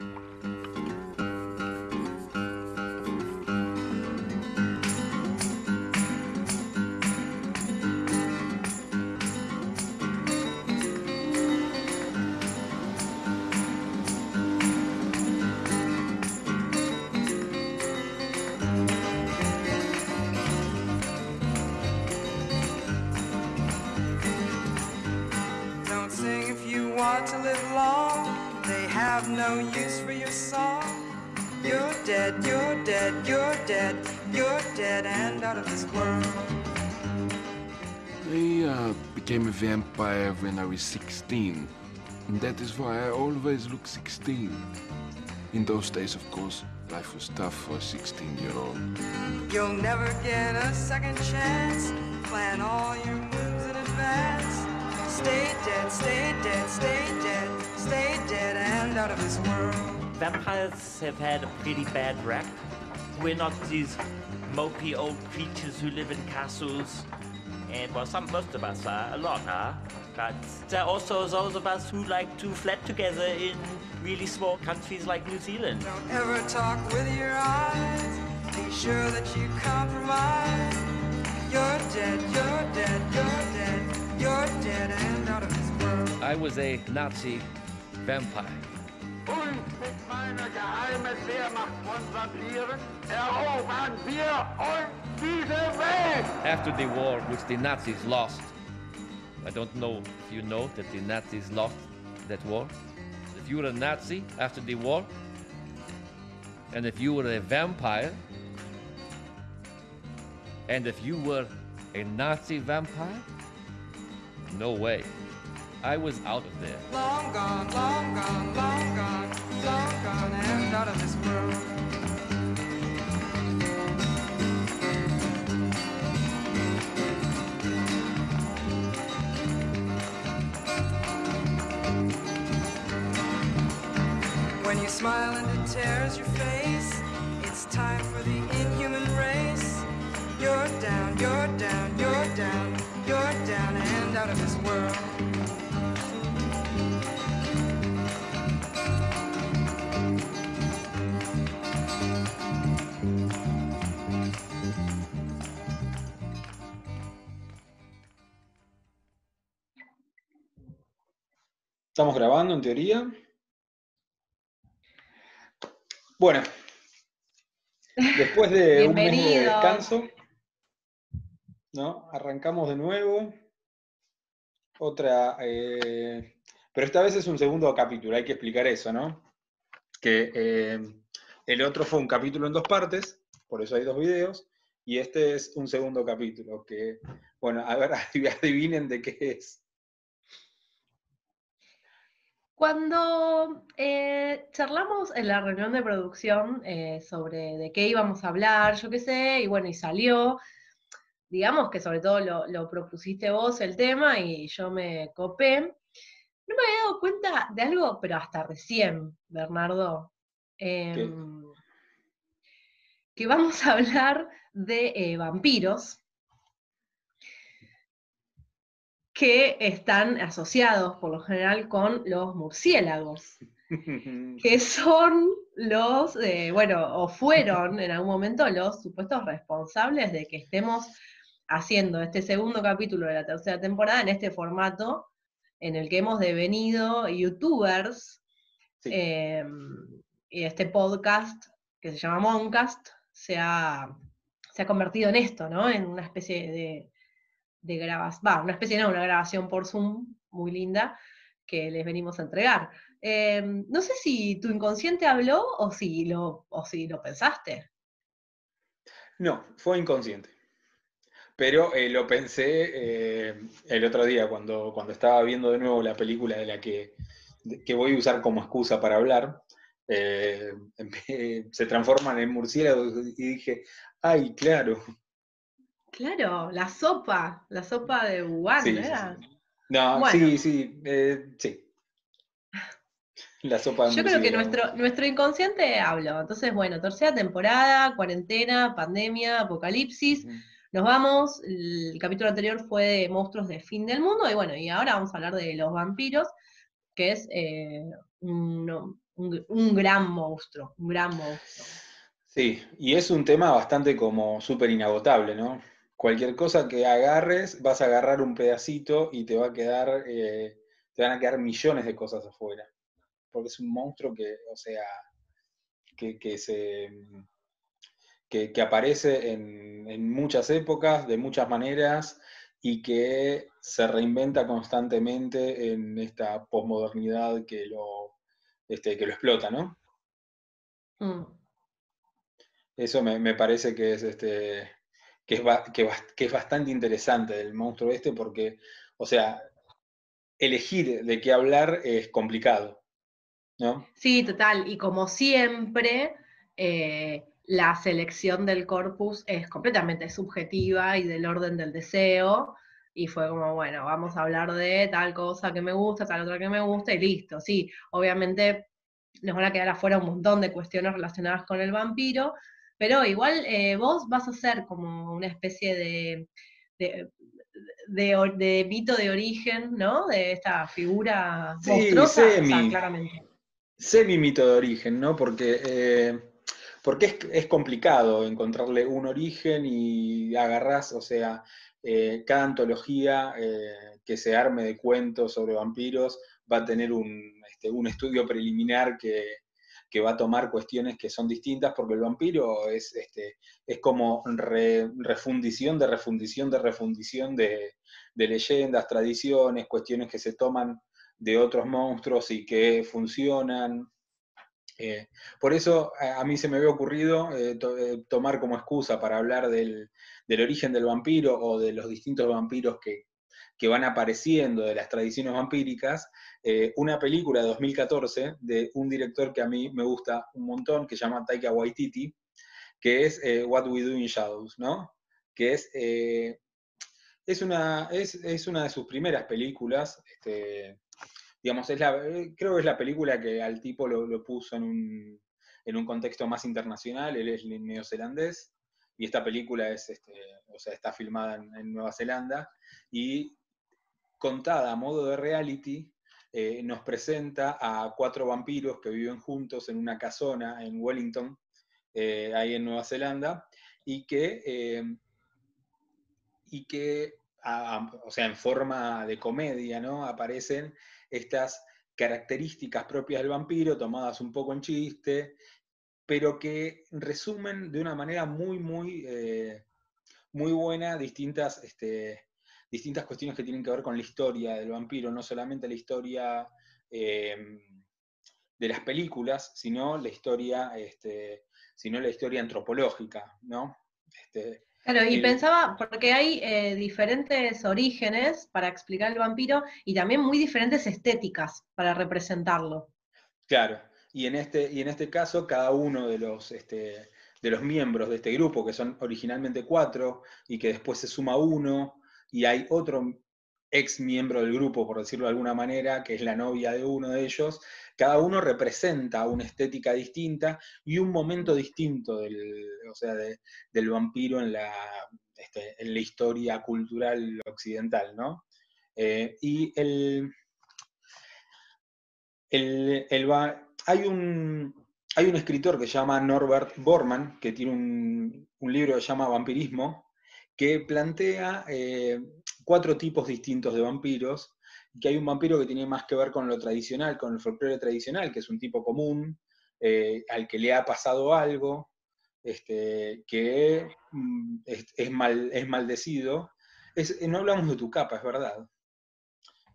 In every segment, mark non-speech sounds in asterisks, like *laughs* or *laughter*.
Mm-hmm. No use for your song. You're dead, you're dead, you're dead, you're dead and out of this world. I uh, became a vampire when I was 16. And that is why I always look 16. In those days, of course, life was tough for a 16 year old. You'll never get a second chance. Plan all your moves in advance. Stay dead, stay dead, stay dead, stay dead and out of this world. Vampires have had a pretty bad rap. We're not these mopey old creatures who live in castles. And well, some, most of us are, a lot are. But there are also those of us who like to flat together in really small countries like New Zealand. Don't ever talk with your eyes. Be sure that you compromise. You're dead, you're dead, you're dead, you're dead and out of this world. I was a Nazi vampire. Und mit meiner geheimen Wehrmacht von Vampiren erobern wir uns diese Welt! After the war, which the Nazis lost, I don't know if you know that the Nazis lost that war. If you were a Nazi after the war, and if you were a vampire, and if you were a Nazi vampire, no way. I was out of there. Long gone, long gone, long gone, long gone and out of this world. When you smile and it tears your face, it's time for the inhuman race. You're down, you're down, you're down, you're down and out of this Estamos grabando en teoría. Bueno, después de un mes de descanso, ¿no? Arrancamos de nuevo. Otra, eh, pero esta vez es un segundo capítulo, hay que explicar eso, ¿no? Que eh, el otro fue un capítulo en dos partes, por eso hay dos videos, y este es un segundo capítulo, que, bueno, a ver, *laughs* adivinen de qué es. Cuando eh, charlamos en la reunión de producción eh, sobre de qué íbamos a hablar, yo qué sé, y bueno, y salió, digamos que sobre todo lo, lo propusiste vos el tema y yo me copé, no me había dado cuenta de algo, pero hasta recién, Bernardo, em, que vamos a hablar de eh, vampiros que están asociados por lo general con los murciélagos, *laughs* que son los, eh, bueno, o fueron en algún momento los supuestos responsables de que estemos haciendo este segundo capítulo de la tercera temporada en este formato en el que hemos devenido youtubers, eh, y este podcast que se llama Moncast se ha, se ha convertido en esto, ¿no? En una especie de, de grabación, va, una especie, no, una grabación por Zoom muy linda que les venimos a entregar. Eh, no sé si tu inconsciente habló o si lo, o si lo pensaste. No, fue inconsciente. Pero eh, lo pensé eh, el otro día cuando, cuando estaba viendo de nuevo la película de la que, que voy a usar como excusa para hablar. eh, *laughs* se transforman en murciélagos y dije, ay, claro. Claro, la sopa, la sopa de Wuhan, Sí, ¿no sí, era? No, Bueno. sí, sí, eh, sí. La sopa de Yo creo que nuestro, nuestro inconsciente habló. Entonces, bueno, tercera temporada, cuarentena, pandemia, apocalipsis. Nos vamos. El capítulo anterior fue de monstruos de fin del mundo. Y bueno, y ahora vamos a hablar de los vampiros, que es eh, un, un, un gran monstruo, un gran monstruo. Sí, y es un tema bastante como súper inagotable, ¿no? Cualquier cosa que agarres, vas a agarrar un pedacito y te va a quedar, eh, te van a quedar millones de cosas afuera. Porque es un monstruo que, o sea, que, que se que, que aparece en, en muchas épocas, de muchas maneras, y que se reinventa constantemente en esta posmodernidad que lo, este, que lo explota, ¿no? Mm. Eso me, me parece que es, este, que, es bastante interesante del monstruo este porque, o sea, elegir de qué hablar es complicado, ¿no? Sí, total. Y como siempre, eh, la selección del corpus es completamente subjetiva y del orden del deseo. Y fue como, bueno, vamos a hablar de tal cosa que me gusta, tal otra que me gusta, y listo. Sí, obviamente nos van a quedar afuera un montón de cuestiones relacionadas con el vampiro, pero igual eh, vos vas a ser como una especie de, de, de or- de mito de origen, ¿no? De esta figura Sí, monstruosa, o sea, semi. claramente. Semi-mito de origen, ¿no? Porque, eh, porque es, es complicado encontrarle un origen y agarrás, o sea, eh, cada antología que se arme de cuentos sobre vampiros va a tener un, este, un estudio preliminar que, que va a tomar cuestiones que son distintas, porque el vampiro es, este, es como re- refundición de refundición de refundición de, de leyendas, tradiciones, cuestiones que se toman de otros monstruos y que funcionan. Eh, por eso a, mí se me había ocurrido eh, eh, tomar como excusa para hablar del, del origen del vampiro o de los distintos vampiros que, que van apareciendo de las tradiciones vampíricas, eh, una película de 2014 de un director que a mí me gusta un montón, que se llama Taika Waititi, que es eh, What We Do in Shadows, ¿no? Que es, eh, es, una, es, es una de sus primeras películas, este, digamos, es la, creo que es la película que al tipo lo, lo puso en un, en un contexto más internacional, él es neozelandés, y esta película es, este, o sea, está filmada en, en Nueva Zelanda, y contada a modo de reality, eh, nos presenta a cuatro vampiros que viven juntos en una casona en Wellington, eh, ahí en Nueva Zelanda, y que, eh, y que o sea, en forma de comedia, ¿no? Aparecen estas características propias del vampiro, tomadas un poco en chiste, pero que resumen de una manera muy, muy, muy buena distintas, este, distintas cuestiones que tienen que ver con la historia del vampiro, no solamente la historia eh, de las películas, sino la historia, este, sino la historia antropológica, ¿no? Este, Claro, y pensaba, porque hay eh, diferentes orígenes para explicar el vampiro y también muy diferentes estéticas para representarlo. Claro, y en este, y en este caso cada uno de los, este, de los miembros de este grupo, que son originalmente cuatro, y que después se suma uno, y hay otro ex miembro del grupo, por decirlo de alguna manera, que es la novia de uno de ellos, cada uno representa una estética distinta y un momento distinto del, o sea, de- del vampiro en la, este, en la historia cultural occidental, ¿no? Eh, y el, el, el hay, un, hay un escritor que se llama Norbert Bormann, que tiene un, un libro que se llama Vampirismo, que plantea eh, cuatro tipos distintos de vampiros, que hay un vampiro que tiene más que ver con lo tradicional, con el folclore tradicional, que es un tipo común, eh, al que le ha pasado algo, este, que mm, es, es mal, es maldecido. Es- no hablamos de tu capa, es verdad. No,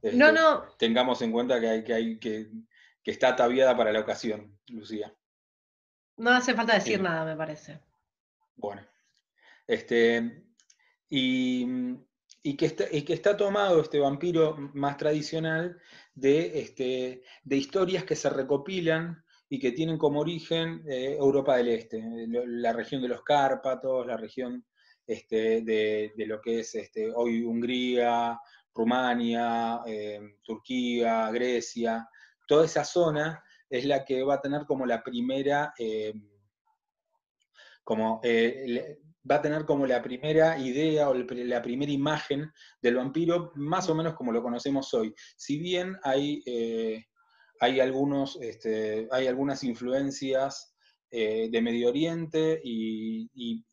Este, no, tengamos en cuenta que, hay, que, hay, que, que está ataviada para la ocasión, Lucía. no hace falta decir Sí. nada, me parece. Bueno. Este, y, y que está, y que está tomado este vampiro más tradicional de, este, de historias que se recopilan y que tienen como origen eh, Europa del Este, eh, la región de los Cárpatos, la región este, de, de lo que es este, hoy Hungría, Rumania, eh, Turquía, Grecia, toda esa zona es la que va a tener como la primera, como, va a tener como la primera idea o la primera imagen del vampiro, más o menos como lo conocemos hoy. Si bien hay, eh, hay, algunos, este, hay algunas influencias eh, de Medio Oriente y,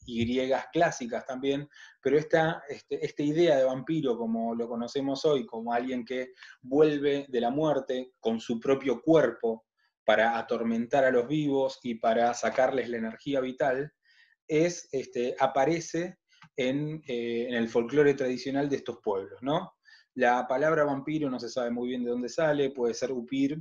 griegas clásicas también, pero esta, este, esta idea de vampiro, como lo conocemos hoy, como alguien que vuelve de la muerte con su propio cuerpo para atormentar a los vivos y para sacarles la energía vital, es, este, aparece en, eh, en el folclore tradicional de estos pueblos, ¿no? La palabra vampiro no se sabe muy bien de dónde sale, puede ser upir,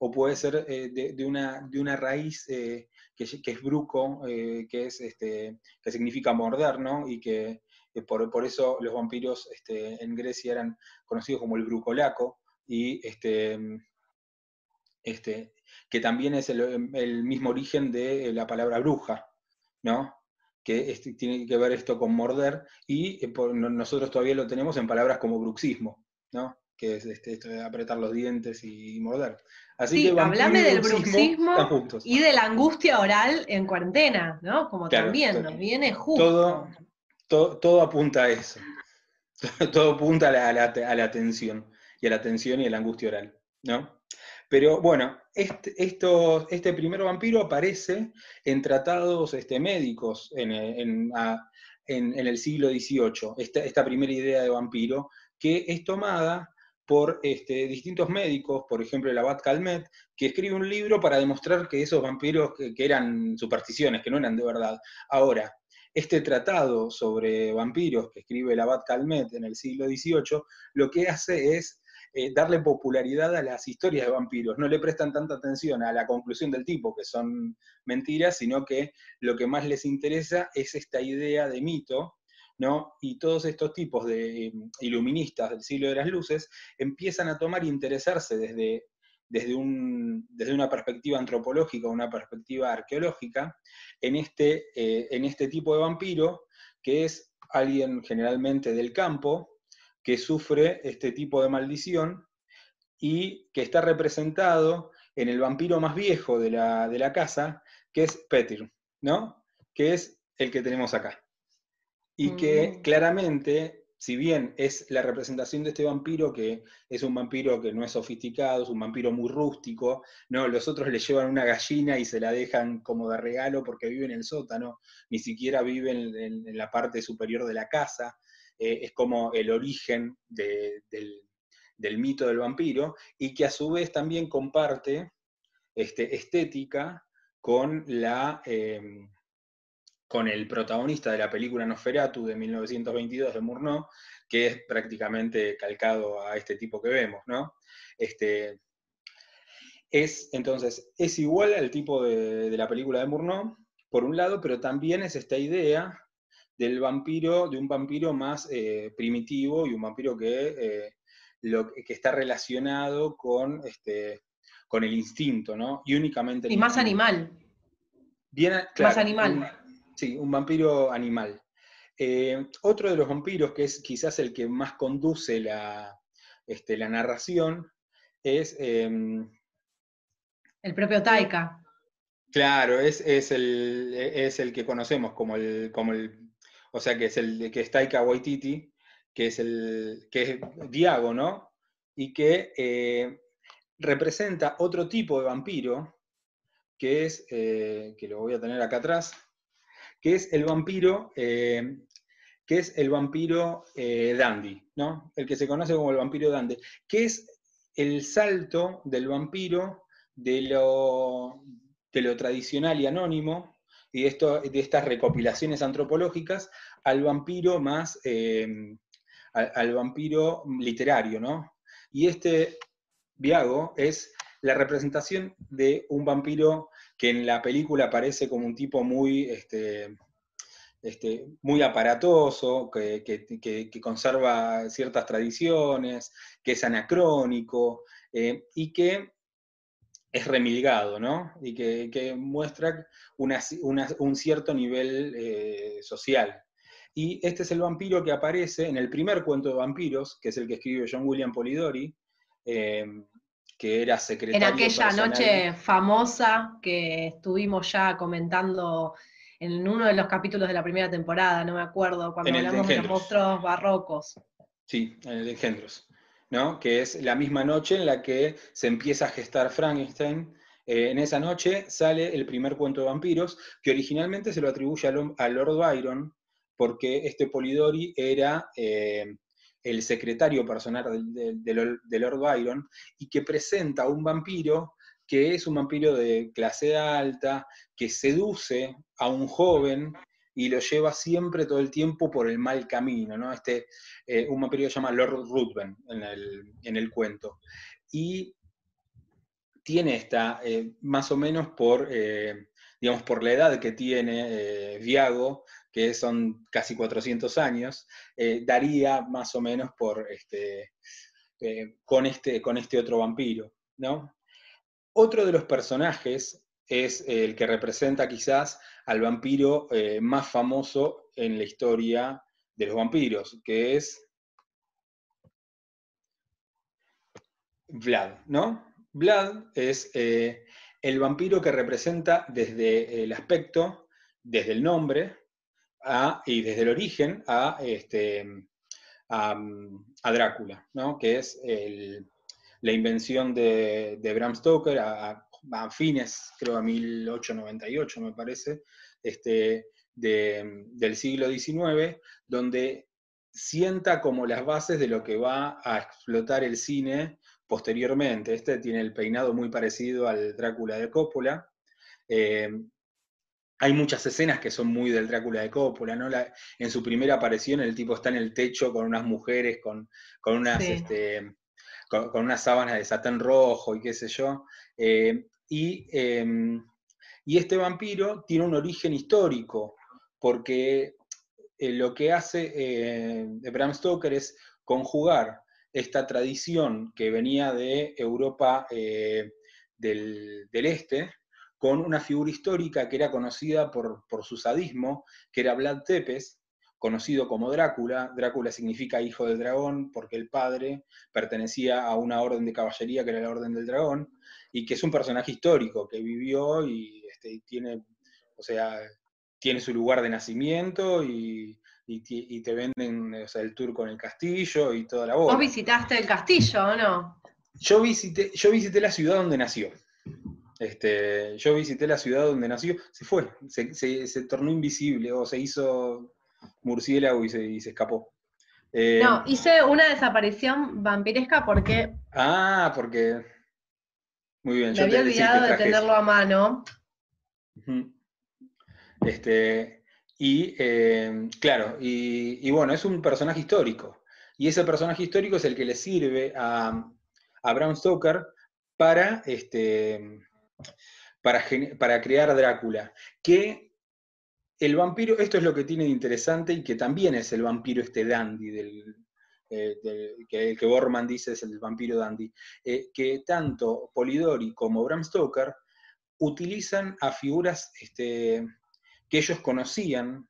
o puede ser eh, de, una, de, una, raíz eh, que, es bruco, que, es, este, que significa morder, ¿no? Y que por, por, eso los vampiros este, en Grecia eran conocidos como el brucolaco, y este, este, que también es el, mismo origen de la palabra bruja, ¿no? Que este, tiene que ver esto con morder, y nosotros todavía lo tenemos en palabras como bruxismo, ¿no? que es este, esto de apretar los dientes y morder. Así sí, hablame del bruxismo y de la angustia oral en cuarentena, ¿no? Como también nos viene justo. Todo, todo, apunta a eso. *laughs* todo apunta a la, a, la, tensión, y a la tensión y a la angustia oral, ¿no? Pero bueno, este, esto, este primer vampiro aparece en tratados este, médicos en, en, en, el siglo XVIII, esta, esta primera idea de vampiro, que es tomada por este, distintos médicos, por ejemplo el abad Calmet, que escribe un libro para demostrar que esos vampiros que, eran supersticiones, que no eran de verdad. Ahora, este tratado sobre vampiros que escribe el abad Calmet en el siglo XVIII, lo que hace es eh, darle popularidad a las historias de vampiros. No le prestan tanta atención a la conclusión del tipo, que son mentiras, sino que lo que más les interesa es esta idea de mito y todos estos tipos de em, iluministas del siglo de las luces empiezan a tomar e interesarse desde, desde, desde una perspectiva antropológica, una perspectiva arqueológica, en este, eh, en este tipo de vampiro, que es alguien generalmente del campo, que sufre este tipo de maldición y que está representado en el vampiro más viejo de la, de la casa, que es Petir, ¿no? que es el que tenemos acá y que mm. claramente, si bien es la representación de este vampiro, que es un vampiro que no es sofisticado, es un vampiro muy rústico, ¿no? los otros le llevan una gallina y se la dejan como de regalo porque vive en el sótano, ni siquiera vive en, la parte superior de la casa, eh, es como el origen del, mito del vampiro, y que a su vez también comparte este, estética con la... Em, con el protagonista de la película Nosferatu de 1922 de Murnau, que es prácticamente calcado a este tipo que vemos, ¿no? Este, es, entonces, es igual al tipo de, la película de Murnau, por un lado, pero también es esta idea del vampiro, de un vampiro más eh, primitivo y un vampiro que, eh, lo, que está relacionado con, este, con el instinto, ¿no? Y únicamente... y más animal. Bien, más animal. Sí, un vampiro animal. Eh, otro de los vampiros, que es quizás el que más conduce la, este, la narración, es... Em, el propio Taika. Claro, es, el, es, el, que conocemos como el, como el, o sea, que es el que es Taika Waititi, que es el, que es Diago, ¿no? Y que eh, representa otro tipo de vampiro, que es, eh, que lo voy a tener acá atrás, que es el vampiro, eh, que es el vampiro dandy, ¿no? El que se conoce como el vampiro dandy, que es el salto del vampiro de lo, de lo tradicional y anónimo, y esto, de estas recopilaciones antropológicas, al vampiro más, eh, al, vampiro literario, ¿no? Y este Viago es la representación de un vampiro que en la película aparece como un tipo muy, este, este, muy aparatoso, que, conserva ciertas tradiciones, que es anacrónico eh, y que es remilgado, ¿no? Y que, muestra un cierto nivel eh, social. Y este es el vampiro que aparece en el primer cuento de vampiros, que es el que escribe John William Polidori, eh, que era secretario. En aquella noche famosa que estuvimos ya comentando en uno de los capítulos de la primera temporada, no me acuerdo, cuando hablamos de, los monstruos barrocos. Sí, en el de engendros. ¿No? Que es la misma noche en la que se empieza a gestar Frankenstein. Eh, en esa noche sale el primer cuento de vampiros, que originalmente se lo atribuye a, Lo- a Lord Byron, porque este Polidori era eh, el secretario personal de, de Lord Byron, y que presenta a un vampiro que es un vampiro de clase alta, que seduce a un joven y lo lleva siempre todo el tiempo por el mal camino, ¿no? Este, eh, un vampiro llama Lord Ruthven en el, en el cuento. Y tiene esta, eh, más o menos por, eh, digamos, por la edad que tiene Viago, que son casi 400 años, daría más o menos por este, con, este, con este otro vampiro, ¿no? Otro de los personajes es el que representa quizás al vampiro eh, más famoso en la historia de los vampiros, que es Vlad, ¿no? Vlad es eh, el vampiro que representa desde el aspecto, desde el nombre y desde el origen a, este, a Drácula, ¿no? Que es el, la invención de, de Bram Stoker a, a- fines, creo, a 1898, me parece, este, de- del siglo XIX, donde sienta como las bases de lo que va a explotar el cine posteriormente. Este tiene el peinado muy parecido al Drácula de Coppola. Eh, hay muchas escenas que son muy del Drácula de Coppola, ¿no? La- en su primera aparición el tipo está en el techo con unas mujeres, con, con unas, Sí. este, con, con unas sábanas de satán rojo y qué sé yo. Eh, y, eh, y este vampiro tiene un origen histórico, porque eh, lo que hace eh, Bram Stoker es conjugar esta tradición que venía de Europa eh, del, del Este, con una figura histórica que era conocida por, por su sadismo, que era Vlad Tepes, conocido como Drácula. Drácula significa hijo del dragón, porque el padre pertenecía a una orden de caballería que era la Orden del Dragón, y que es un personaje histórico que vivió y, este, tiene, o sea, tiene su lugar de nacimiento y, y te venden o sea, el tour con el castillo y toda la bola. ¿Vos visitaste el castillo o no? Yo visité, yo visité la ciudad donde nació. Este, yo visité la ciudad donde nació. Se fue, se, se- se tornó invisible o se hizo murciélago y se, y se escapó. Eh, No, hice una desaparición vampiresca porque Ah, porque. Muy bien, me yo había te, sí, te olvidado de eso. tenerlo a mano. Este, y eh, claro, y, y bueno, es un personaje histórico. Y ese personaje histórico es el que le sirve a, a Bram Stoker para, este, para, para crear Drácula. Que el vampiro, esto es lo que tiene de interesante y que también es el vampiro este dandy, del, eh, que Borman dice es el vampiro dandy, eh, que tanto Polidori como Bram Stoker utilizan a figuras este, que ellos conocían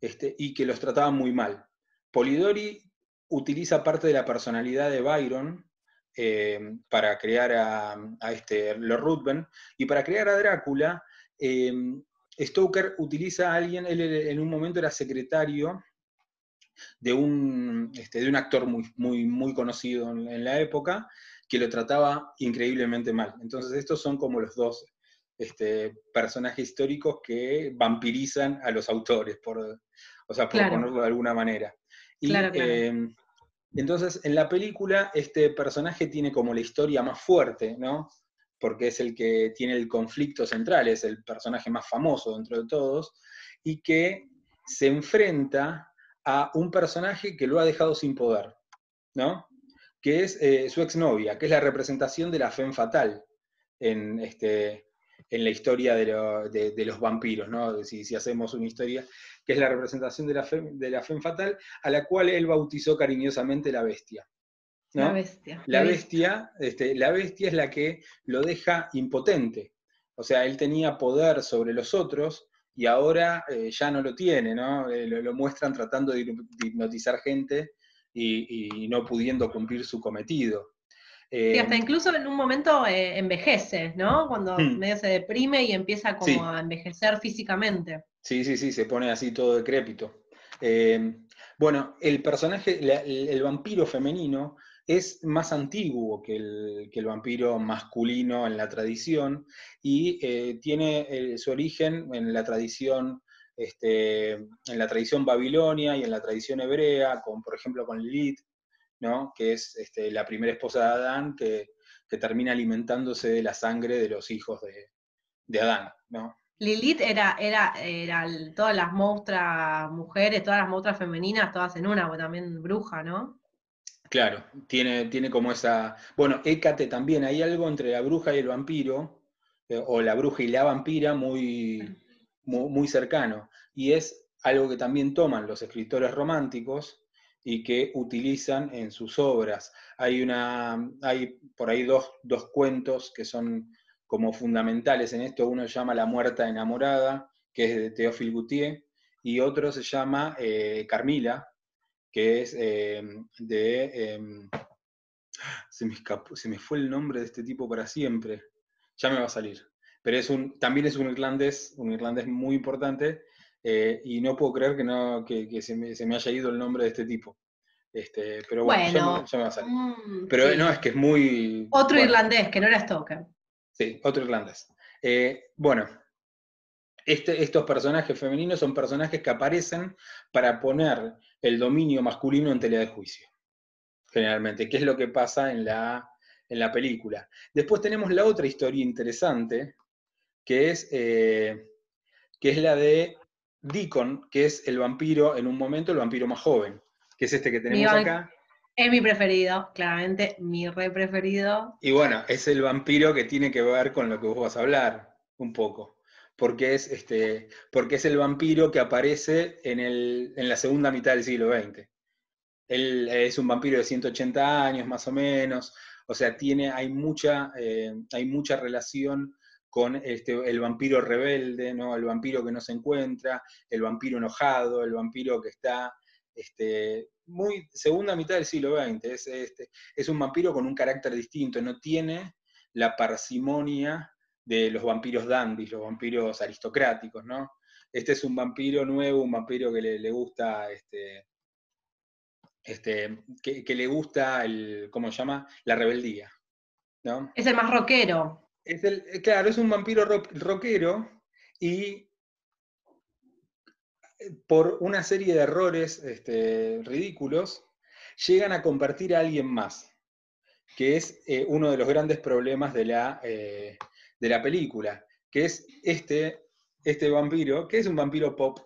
este, y que los trataban muy mal. Polidori utiliza parte de la personalidad de Byron eh, para crear a, a este Lord Ruthven y para crear a Drácula. Stoker utiliza a alguien, él en un momento era secretario de un, este, de un actor muy, muy, muy conocido en, en la época, que lo trataba increíblemente mal. Entonces estos son como los dos este, personajes históricos que vampirizan a los autores, por, o sea, por Claro. ponerlo de alguna manera. Y, Claro, claro. eh, entonces, en la película, este personaje tiene como la historia más fuerte, ¿no? Porque es el que tiene el conflicto central, es el personaje más famoso dentro de todos, y que se enfrenta a un personaje que lo ha dejado sin poder, ¿no? Que es eh, su exnovia, que es la representación de la femme fatal en, este, en la historia de, lo- de- de los vampiros, ¿no? Si, hacemos una historia, que es la representación de la, femme fatal, a la cual él bautizó cariñosamente la bestia. ¿No? La bestia. La bestia, este, la bestia es la que lo deja impotente. O sea, él tenía poder sobre los otros y ahora eh, ya no lo tiene, ¿no? Eh, lo, lo muestran tratando de hip- de hipnotizar gente y, y no pudiendo cumplir su cometido. Eh, Sí, hasta incluso en un momento eh, envejece, ¿no? Cuando Hmm. medio se deprime y empieza como Sí. a envejecer físicamente. Sí, sí, sí, se pone así todo decrépito. Eh, bueno, el personaje, la- el, el vampiro femenino, es más antiguo que el, que el vampiro masculino en la tradición y eh, tiene eh, su origen en la tradición este, en la tradición babilonia y en la tradición hebrea, con, por ejemplo con Lilith, ¿no? que es este, la primera esposa de Adán, que, termina alimentándose de la sangre de los hijos de, Adán. ¿no? Lilith era, era, era todas las monstruas mujeres, todas las monstruas femeninas, todas en una, o también bruja, ¿no? Claro, tiene, tiene como esa. Bueno, Hécate también, hay algo entre la bruja y el vampiro, eh, o la bruja y la vampira muy, muy, cercano. Y es algo que también toman los escritores románticos y que utilizan en sus obras. Hay, una, hay por ahí dos, cuentos que son como fundamentales en esto. Uno se llama La muerta enamorada, que es de Théophile Gautier, y otro se llama eh, Carmila, que es eh, de... Em, se, me se me fue el nombre de este tipo para siempre. Ya me va a salir pero es un, también es un irlandés, un irlandés muy importante, eh, y no puedo creer que, no, que, se, me, se, me, haya ido el nombre de este tipo. Este, pero bueno, ya, me, va a salir. Mm, pero no, es que es muy... Otro irlandés, que no era Stoker. Sí, otro irlandés. Eh, bueno, este, estos personajes femeninos son personajes que aparecen para poner el dominio masculino en tela de juicio, generalmente, que es lo que pasa en la, en la película. Después tenemos la otra historia interesante, que es, eh, que es la de Deacon, que es el vampiro, en un momento el vampiro más joven, que es este que tenemos acá. Es mi preferido, claramente, mi re preferido. Y bueno, es el vampiro que tiene que ver con lo que vos vas a hablar, un poco. Porque es, este, porque es el vampiro que aparece en, el, en la segunda mitad del siglo XX. Él es un vampiro de 180 años, más o menos. O sea, tiene, hay, mucha, eh, hay mucha relación con este, el vampiro rebelde, ¿no? el vampiro que no se encuentra, el vampiro enojado, el vampiro que está este, muy segunda mitad del siglo XX. Es, este, es un vampiro con un carácter distinto, no tiene la parsimonia de los vampiros dandis, los vampiros aristocráticos, ¿no? Este es un vampiro nuevo, un vampiro que le, gusta, este, este, que, le gusta el, ¿cómo se llama? La rebeldía, ¿no? Es el más rockero. Es el, eh, claro, es un vampiro rockero y eh, por una serie de errores este, ridículos llegan a convertir a alguien más, que es eh, uno de los grandes problemas de la, de la película, que es este, este vampiro, que es un vampiro pop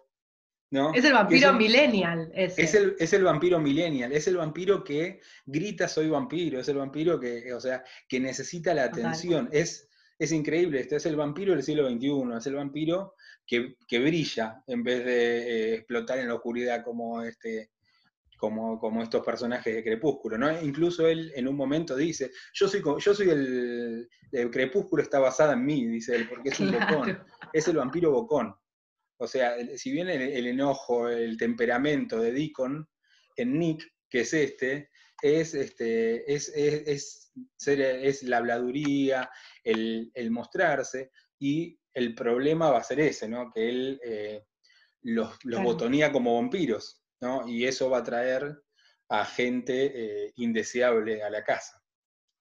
¿No? Es el vampiro millennial. Es el, es el vampiro millennial, es el vampiro que grita soy vampiro, es el vampiro que, o sea, que necesita la atención. Es, es increíble, este es el vampiro del siglo XXI, es el vampiro que, brilla en vez de eh, explotar en la oscuridad como, este, como, como, estos personajes de Crepúsculo. ¿no? Incluso él en un momento dice, yo soy, yo soy el, Crepúsculo está basada en mí, dice él, porque es un bocón, es el vampiro bocón. O sea, si bien el, enojo, el temperamento de Deacon, en Nick, que es este, es, este, es, es, es la habladuría, el, mostrarse, y el problema va a ser ese, ¿no? Que él eh, los, botonía como vampiros, ¿no? Y eso va a traer a gente eh, indeseable a la casa.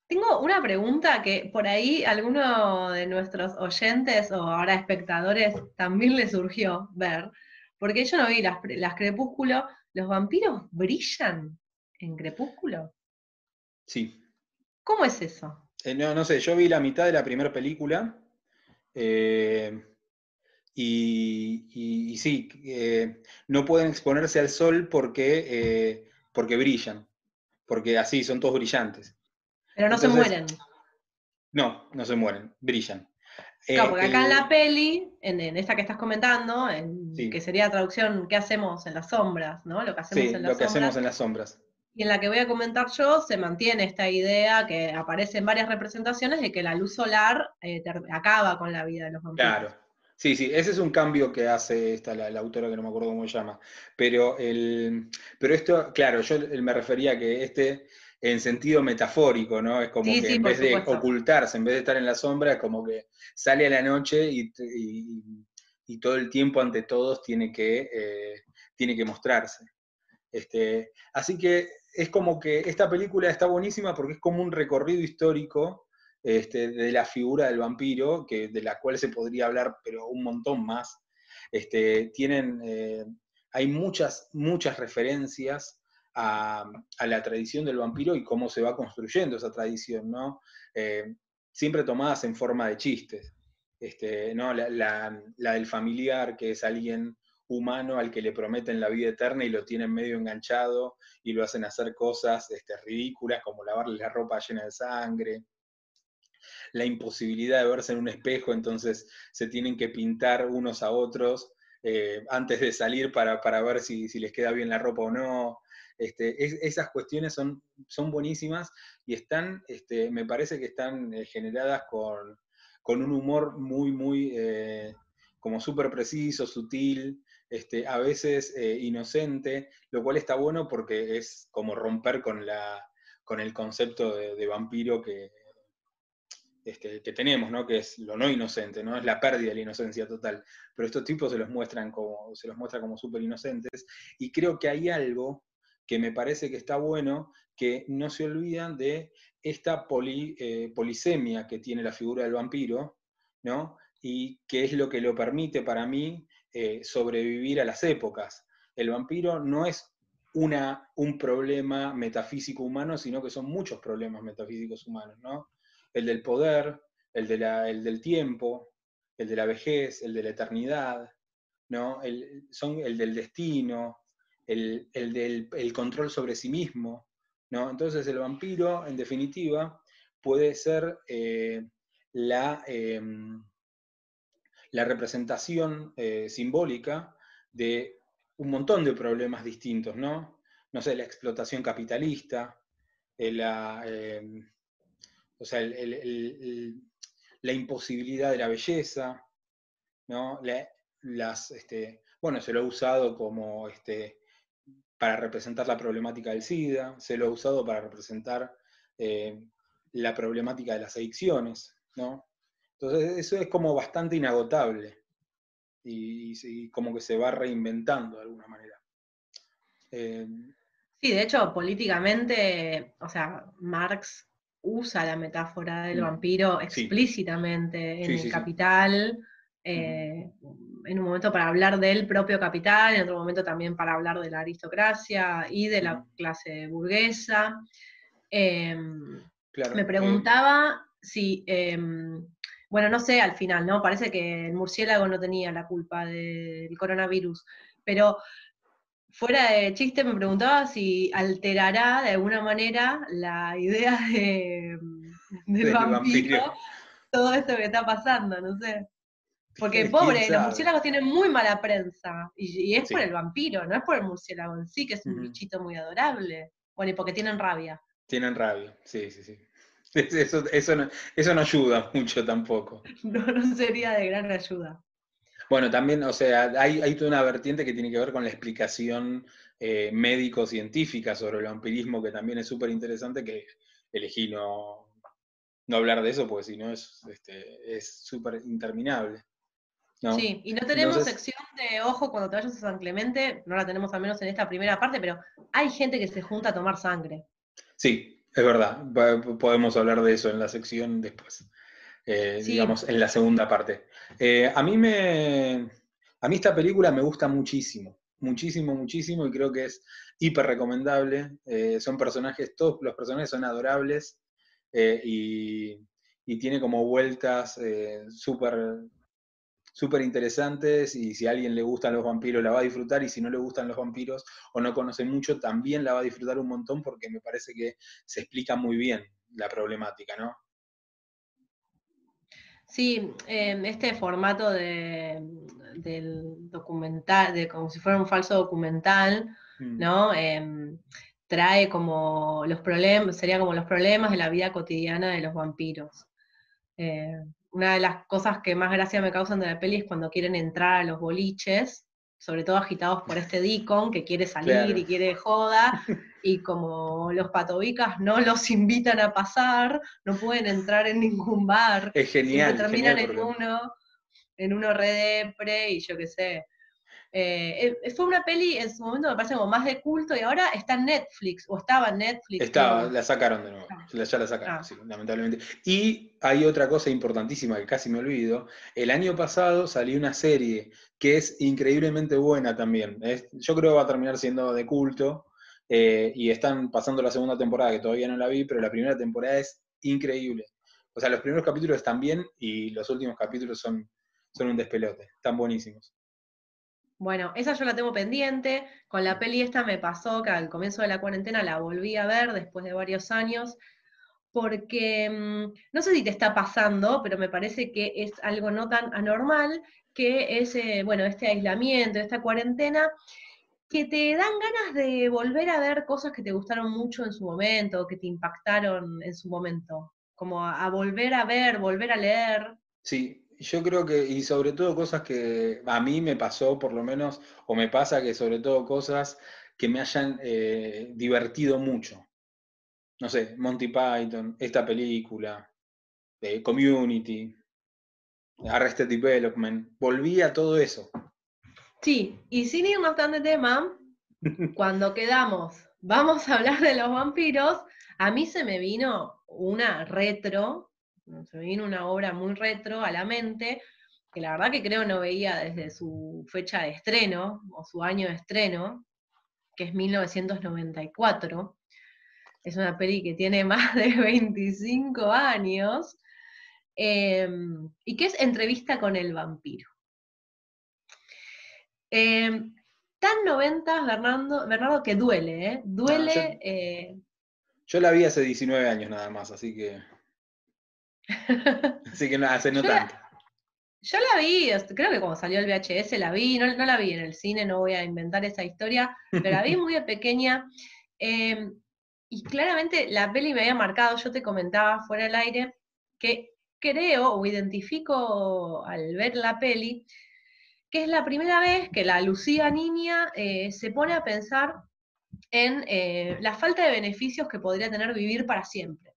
Tengo una pregunta que por ahí alguno de nuestros oyentes o ahora espectadores también le surgió ver, porque yo no vi las, las Crepúsculo. ¿Los vampiros brillan en Crepúsculo? Sí. ¿Cómo es eso? Eh, no, no sé, yo vi la mitad de la primera película. Eh, y, sí, eh, no pueden exponerse al sol porque, porque brillan. Porque así son todos brillantes. Pero no se mueren. No, no se mueren, brillan. Claro, porque acá en la peli, en, esta que estás comentando, que sería traducción, ¿qué hacemos en las sombras? ¿no? Lo que hacemos en las lo que hacemos en las sombras. Y en la que voy a comentar yo se mantiene esta idea que aparece en varias representaciones de que la luz solar eh, acaba con la vida de los vampiros. Claro. Sí, sí, ese es un cambio que hace esta, la, autora que no me acuerdo cómo se llama. Pero, el, pero esto, claro, yo me refería a que este, en sentido metafórico, ¿no? Es como que en vez de ocultarse, en vez de estar en la sombra, es como que sale a la noche y, todo el tiempo ante todos tiene que, eh, tiene que mostrarse. Este, así que es como que esta película está buenísima porque es como un recorrido histórico este, de la figura del vampiro, que, de la cual se podría hablar, pero un montón más. Este, tienen, eh, hay muchas, muchas referencias a, la tradición del vampiro y cómo se va construyendo esa tradición, ¿no? Eh, siempre tomadas en forma de chistes. Este, ¿no? La, del familiar, que es alguien humano al que le prometen la vida eterna y lo tienen medio enganchado y lo hacen hacer cosas este, ridículas como lavarle la ropa llena de sangre. La imposibilidad de verse en un espejo, entonces se tienen que pintar unos a otros eh, antes de salir para, ver si, les queda bien la ropa o no. Este, esas cuestiones son, son buenísimas y están, este, me parece que están eh, generadas con, un humor muy, muy, eh, como súper preciso, sutil, este, a veces inocente, lo cual está bueno porque es como romper con, la, con el concepto de vampiro que, este, que tenemos, ¿no? que es lo no inocente, ¿no? es la pérdida de la inocencia total. Pero estos tipos se los muestran como, se los muestra como súper inocentes. Y creo que hay algo que me parece que está bueno, que no se olvidan de esta eh, polisemia que tiene la figura del vampiro, ¿no? y que es lo que lo permite para mí eh, sobrevivir a las épocas. El vampiro no es una, un problema metafísico humano, sino que son muchos problemas metafísicos humanos, ¿no? El del poder, el, de la, el del tiempo, el de la vejez, el de la eternidad, ¿no? el, son el del destino, el, del control sobre sí mismo. ¿no? Entonces el vampiro, en definitiva, puede ser eh, la, em, la, representación eh, simbólica de un montón de problemas distintos, ¿no? No sé, la explotación capitalista, eh, la, em, o sea, la imposibilidad de la belleza, ¿no? las, este, bueno, se lo ha usado como este, para representar la problemática del SIDA, se lo ha usado para representar eh, la problemática de las adicciones, ¿no? Entonces eso es como bastante inagotable y, como que se va reinventando de alguna manera. Eh, sí, de hecho, políticamente, o sea, Marx usa la metáfora del mm, vampiro explícitamente en el capital, eh, en un momento para hablar del propio capital, en otro momento también para hablar de la aristocracia y de la clase burguesa. Em, me preguntaba si, em, bueno, no sé al final, ¿no? Parece que el murciélago no tenía la culpa del coronavirus, pero fuera de chiste me preguntaba si alterará de alguna manera la idea de, del vampiro, todo esto que está pasando, no sé. Porque pobre, los murciélagos tienen muy mala prensa, y, es por el vampiro, no es por el murciélago en sí, que es un bichito muy adorable. Bueno, y porque tienen rabia. Tienen rabia, sí, sí, sí. Eso, eso, no, eso no ayuda mucho tampoco. *laughs* No, no sería de gran ayuda. Bueno, también, o sea, hay, hay, toda una vertiente que tiene que ver con la explicación eh, médico-científica sobre el vampirismo, que también es súper interesante, que elegí no, no hablar de eso, porque si no es este, súper interminable. Sí, y no tenemos sección de ojo cuando te vayas a San Clemente, no la tenemos al menos en esta primera parte, pero hay gente que se junta a tomar sangre. Sí, es verdad, podemos hablar de eso en la sección después. Eh, digamos, en la segunda parte. Eh, a, mí me, a mí esta película me gusta muchísimo, muchísimo, muchísimo, y creo que es hiper recomendable. Eh, son personajes, todos los personajes son adorables, y, tiene como vueltas súper súper interesantes y si a alguien le gustan los vampiros la va a disfrutar y si no le gustan los vampiros o no conoce mucho también la va a disfrutar un montón porque me parece que se explica muy bien la problemática, ¿no? Sí, este formato de, del documental, de como si fuera un falso documental, mm. ¿no? Em, trae como los problemas, sería como los problemas de la vida cotidiana de los vampiros. Eh, una de las cosas que más gracia me causan de la peli es cuando quieren entrar a los boliches sobre todo agitados por este *laughs* Deacon que quiere salir y quiere joda, *laughs* y como los patobicas no los *laughs* invitan a pasar, no pueden entrar en ningún bar. Es genial. terminan en uno, en uno redepre y yo qué sé. Eh, eh, fue una peli en su momento me parece como más de culto y ahora está en Netflix, o estaba en Netflix. Estaba, la sacaron de nuevo. Ah. Ya la sacaron, Ah. sí, lamentablemente. Y hay otra cosa importantísima que casi me olvido. El año pasado salió una serie que es increíblemente buena también. Es- yo creo que va a terminar siendo de culto. Eh, y están pasando la segunda temporada, que todavía no la vi, pero la primera temporada es increíble. O sea, los primeros capítulos están bien y los últimos capítulos son, son un despelote. Están buenísimos. Bueno, esa yo la tengo pendiente. Con la peli esta me pasó que al comienzo de la cuarentena la volví a ver después de varios años, porque mm, no sé si te está pasando, pero me parece que es algo no tan anormal, que es, eh, bueno, este aislamiento, esta cuarentena, que te dan ganas de volver a ver cosas que te gustaron mucho en su momento, que te impactaron en su momento, como a, volver a ver, volver a leer. Sí, yo creo que, y sobre todo cosas que a mí me pasó por lo menos, o me pasa que sobre todo cosas que me hayan eh, divertido mucho. No sé, Monty Python, esta película, eh, Community, Arrested Development, volví a todo eso. Sí, y sin irnos tan de tema, *laughs* cuando quedamos, vamos a hablar de los vampiros, a mí se me vino una retro, se me vino una obra muy retro a la mente, que la verdad que creo no veía desde su fecha de estreno, o su año de estreno, que es 1994. Es una peli que tiene más de *laughs* 25 años, em, y que es Entrevista con el vampiro. Eh, tan noventas, Bernardo, Bernardo, que duele, ¿eh? Duele. yo- eh, Yo la vi hace 19 años nada más, así que. *laughs* Así que no, hace no Yo la- tanto. yo la vi, creo que cuando salió el VHS la vi, no, no la vi en el cine, no voy a inventar esa historia, pero la vi *laughs* muy de pequeña. eh, y claramente la peli me había marcado, yo te comentaba fuera del aire, que creo o identifico al ver la peli, que es la primera vez que la Lucía niña eh, se pone a pensar en eh, la falta de beneficios que podría tener vivir para siempre.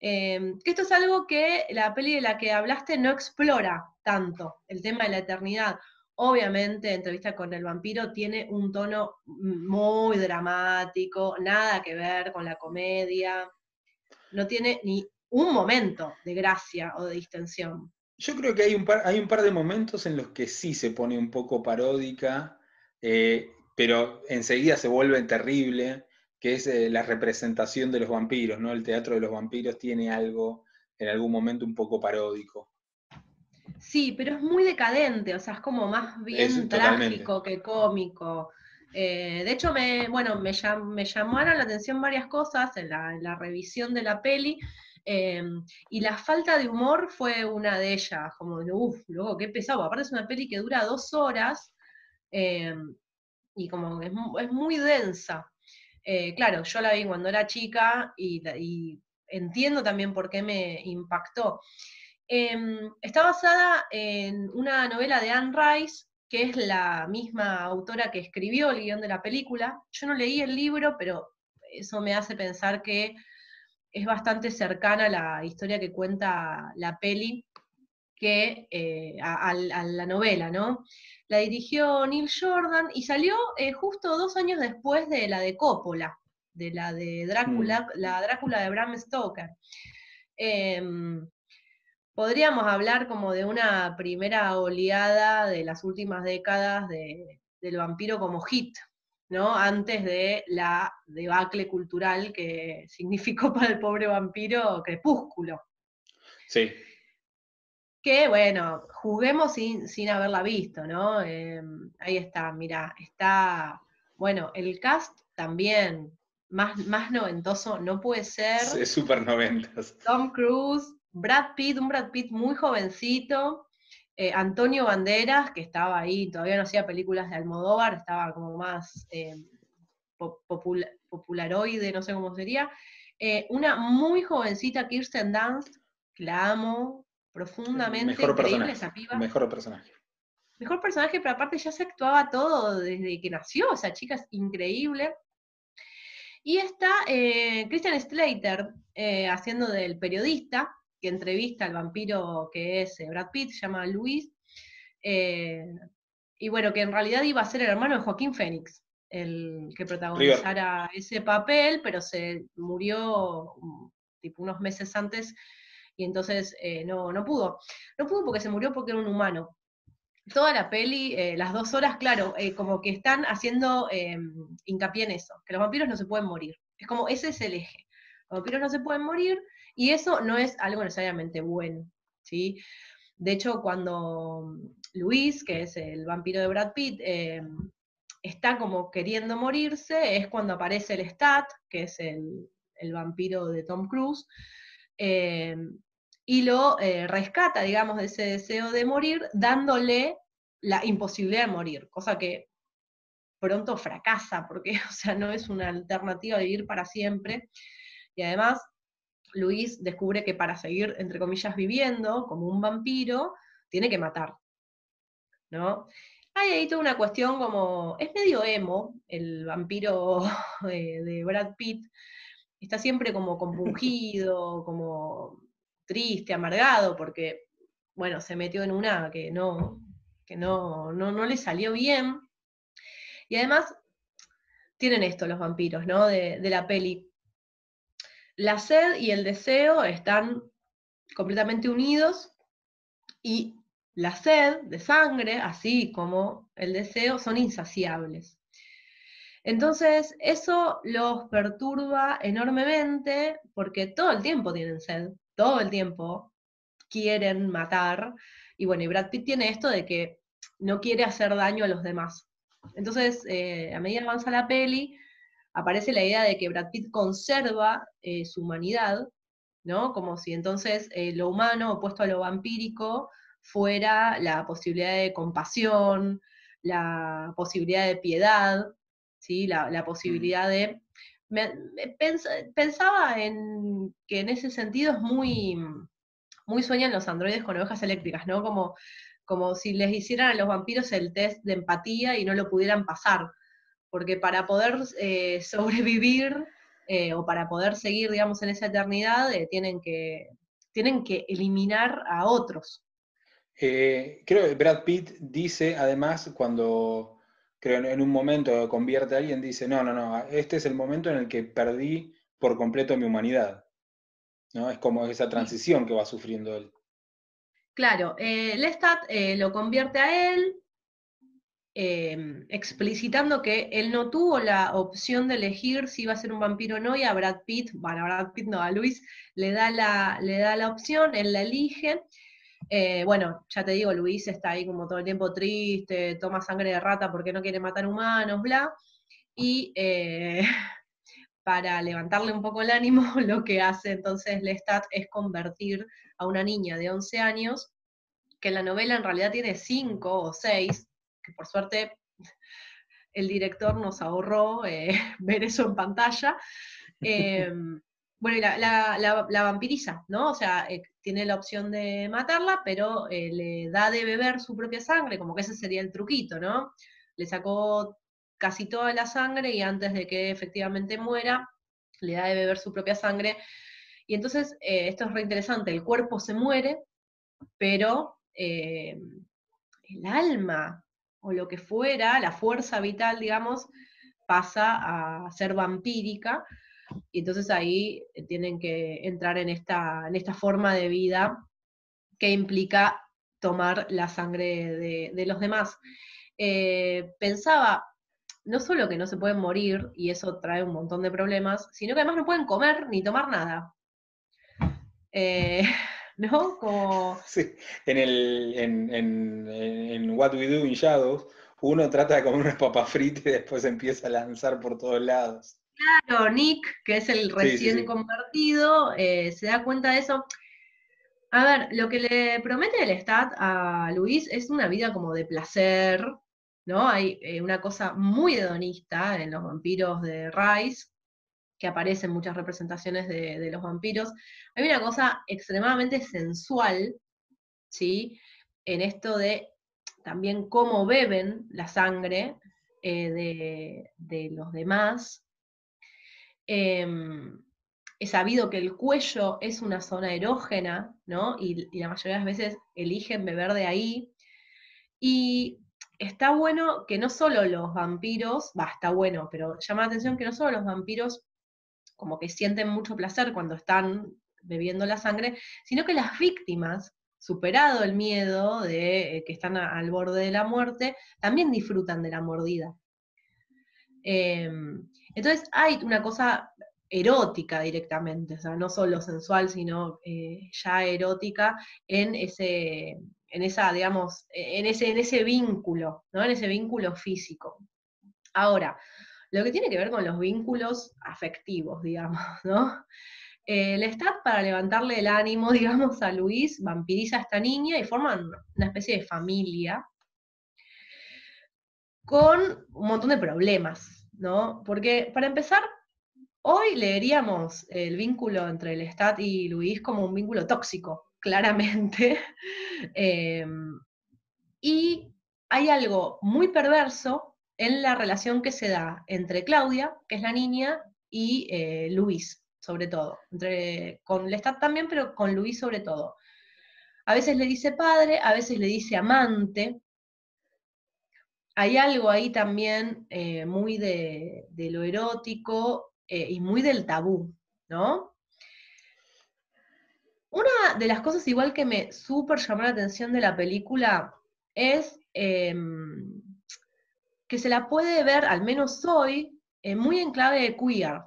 Que esto es algo que la peli de la que hablaste no explora tanto, el tema de la eternidad. Obviamente, entrevista con el vampiro tiene un tono muy dramático, nada que ver con la comedia, no tiene ni un momento de gracia o de distensión. Yo creo que hay un par, hay un par de momentos en los que sí se pone un poco paródica, eh, pero enseguida se vuelve terrible, que es eh, la representación de los vampiros, ¿no? El teatro de los vampiros tiene algo en algún momento un poco paródico. Sí, pero es muy decadente, o sea, es como más bien Es- totalmente. trágico que cómico. Eh, de hecho, me, bueno, me, llam- me llamaron la atención varias cosas en la, en la revisión de la peli, eh, y la falta de humor fue una de ellas, como de, uff, luego qué pesado, aparte es una peli que dura dos horas, eh, y como es, es muy densa. Eh, claro, yo la vi cuando era chica y, y entiendo también por qué me impactó. Em, está basada en una novela de Anne Rice, que es la misma autora que escribió el guion de la película. Yo no leí el libro, pero eso me hace pensar que es bastante cercana a la historia que cuenta la peli que eh, a, a- a la novela, ¿no? La dirigió Neil Jordan y salió eh, justo dos años después de la de Coppola, de la de Drácula, la Drácula de Bram Stoker. Em, podríamos hablar como de una primera oleada de las últimas décadas de- del vampiro como hit, ¿no? Antes de la debacle cultural que *laughs* significó para el pobre vampiro Crepúsculo. Sí, Que bueno, juguemos sin, sin haberla visto, ¿no? Eh, ahí está, mira, está, bueno, el cast también, más, más noventoso, no puede ser. es súper noventas. Tom Cruise, Brad Pitt, un Brad Pitt muy jovencito, eh, Antonio Banderas, que estaba ahí, todavía no hacía películas de Almodóvar, estaba como más eh, po- popula- popularoide, no sé cómo sería. Eh, una muy jovencita Kirsten Dunst, que la amo profundamente, Mejor increíble personaje. esa piba. Mejor personaje. Mejor personaje, pero aparte ya se actuaba todo desde que nació, esa chica es increíble. Y está Christian Slater eh, haciendo del periodista que entrevista al vampiro que es eh, Brad Pitt, se llama Luis. Eh, y bueno, que en realidad iba a ser el hermano de Joaquín Fénix, el que protagonizara ese papel, pero se murió mm, tipo unos meses antes y entonces eh, no, no pudo. No pudo porque se murió porque era un humano. Toda la peli, eh, las dos horas, claro, como que están haciendo hincapié en eso, que los vampiros no se pueden morir. Es como, ese es el eje. Los vampiros no se pueden morir y eso no es algo necesariamente bueno, ¿sí? De hecho, cuando Luis, que es el vampiro de Brad Pitt, está como queriendo morirse, es cuando aparece el Stat, que es el, vampiro de Tom Cruise, eh, y lo eh, rescata, digamos, de ese deseo de morir, dándole la imposibilidad de morir, cosa que pronto fracasa, porque, *laughs* o sea, no es una alternativa de vivir para siempre. Y además, Luis descubre que para seguir, entre comillas, viviendo como un vampiro, tiene que matar, ¿no? Hay ahí toda una cuestión como, es medio emo, el vampiro *laughs* de, Brad Pitt, está siempre como compungido, *laughs* como triste, amargado, porque, bueno, se metió en una que no, que no, no, le salió bien. Y además, tienen esto los vampiros, ¿no? De, de la peli. La sed y el deseo están completamente unidos y la sed de sangre, así como el deseo, son insaciables. Entonces, eso los perturba enormemente porque todo el tiempo tienen sed, todo el tiempo quieren matar. Y bueno, y Brad Pitt tiene esto de que no quiere hacer daño a los demás. Entonces, eh, a medida que avanza la peli, aparece la idea de que Brad Pitt conserva eh, su humanidad, ¿no? Como si entonces eh, lo humano opuesto a lo vampírico fuera la posibilidad de compasión, la posibilidad de piedad, ¿sí? la, mm. posibilidad de... pensaba en que en ese sentido es muy, muy sueñan los androides con ovejas eléctricas, ¿no? Como, como si les hicieran a los vampiros el test de empatía y no lo pudieran pasar. Porque para poder eh, *laughs* sobrevivir eh, o para poder seguir, digamos, en esa eternidad, eh, tienen, que, tienen que eliminar a otros, creo que Brad Pitt dice, además, cuando creo en un momento convierte a alguien, dice, no, no, no, este es el momento en el que perdí por completo mi humanidad. ¿no? Es como esa transición que va sufriendo él. Claro, Lestat lo convierte a él, em, explicitando que él no tuvo la opción de elegir si iba a ser un vampiro o no, y a Brad Pitt, bueno, a Brad Pitt no, a Luis le da la, le da la opción, él la elige, eh, bueno, ya te digo, Luis está ahí como todo el tiempo triste, toma sangre de rata porque no quiere matar humanos, bla. Y eh, *laughs* para levantarle un poco el ánimo, *laughs* lo que hace entonces Lestat es convertir a una niña de 11 años, que en la novela en realidad tiene 5 o 6, que por suerte *laughs* el director nos ahorró eh, *laughs* ver eso en pantalla. Em, *laughs* bueno, y la, vampiriza, ¿no? O sea, eh, tiene la opción de matarla, pero eh, le da de beber su propia sangre, como que ese sería el truquito, ¿no? Le sacó casi toda la sangre y antes de que efectivamente muera, le da de beber su propia sangre. Y entonces, eh, esto es re interesante, el cuerpo se muere, pero el alma o lo que fuera, la fuerza vital, digamos, pasa a ser vampírica y entonces ahí eh, tienen que entrar en esta, en esta forma de vida que implica tomar la sangre de, los demás. Eh, pensaba, no solo que no se pueden morir, y eso trae un montón de problemas, sino que además no pueden comer ni tomar nada. Eh, *laughs* ¿No? Como... *laughs* Sí, en, el, en, What We Do in Shadows, uno trata de comer unas papas fritas y después empieza a lanzar por todos lados. Claro, Nick, que es el recién convertido, eh, se da cuenta de eso. A ver, lo que le promete el Stat a Luis es una vida como de placer, ¿no? Hay eh, una cosa muy hedonista en los vampiros de Rice, que aparecen muchas representaciones de, los vampiros. Hay una cosa extremadamente sensual, ¿sí? En esto de también cómo beben la sangre eh, de, de los demás, Em, he sabido que el cuello es una zona erógena, ¿no? Y, la mayoría de las veces eligen beber de ahí. Y está bueno que no solo los vampiros, va, está bueno, pero llama la atención que no solo los vampiros como que sienten mucho placer cuando están bebiendo la sangre, sino que las víctimas, superado el miedo de eh, que están al borde de la muerte, también disfrutan de la mordida. Em, entonces hay una cosa erótica directamente, o sea, no solo sensual, sino eh, ya erótica en ese, en esa, digamos, en ese, en ese vínculo, ¿no? En ese vínculo físico. Ahora, lo que tiene que ver con los vínculos afectivos, digamos, *laughs* ¿no? Eh, el Lestat, para levantarle el ánimo, *laughs* digamos, a Luis, vampiriza a esta niña y forman una especie de familia con un montón de problemas, ¿no? Porque, para empezar, hoy leeríamos el vínculo entre el Lestat y Luis como un vínculo tóxico, *laughs* claramente. Em, y hay algo muy perverso en la relación que se da entre Claudia, que es la niña, y eh, Luis, sobre todo. Entre, con Lestat también, pero con Luis sobre todo. A veces le dice padre, a veces le dice amante. Hay algo ahí también eh, muy de, lo erótico eh, y muy del tabú, ¿no? Una de las cosas igual que me súper llamó la atención de la película es em, que se la puede ver, al menos hoy, eh, muy en clave de queer.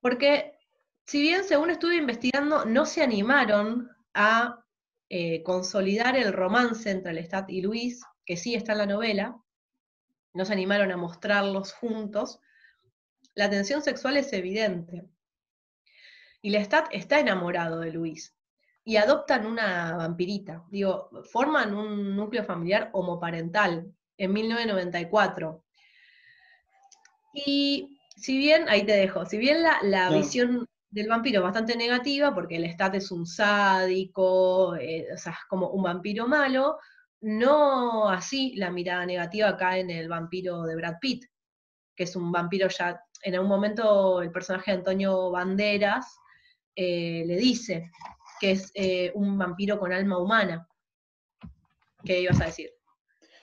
Porque si bien según estuve investigando, no se animaron a eh, consolidar el romance entre Lestat y Luis, que sí está en la novela, no se animaron a mostrarlos juntos, la tensión sexual es evidente. Y Lestat está enamorado de Luis. Y adoptan una vampirita. Digo, forman un núcleo familiar homoparental en 1994. Y si bien, ahí te dejo, si bien la, visión del vampiro es bastante negativa, porque el Stat es un sádico, eh, o sea, es como un vampiro malo, no así la mirada negativa acá en el vampiro de Brad Pitt, que es un vampiro ya, en algún momento el personaje de Antonio Banderas eh, le dice que es eh, un vampiro con alma humana. ¿Qué ibas a decir?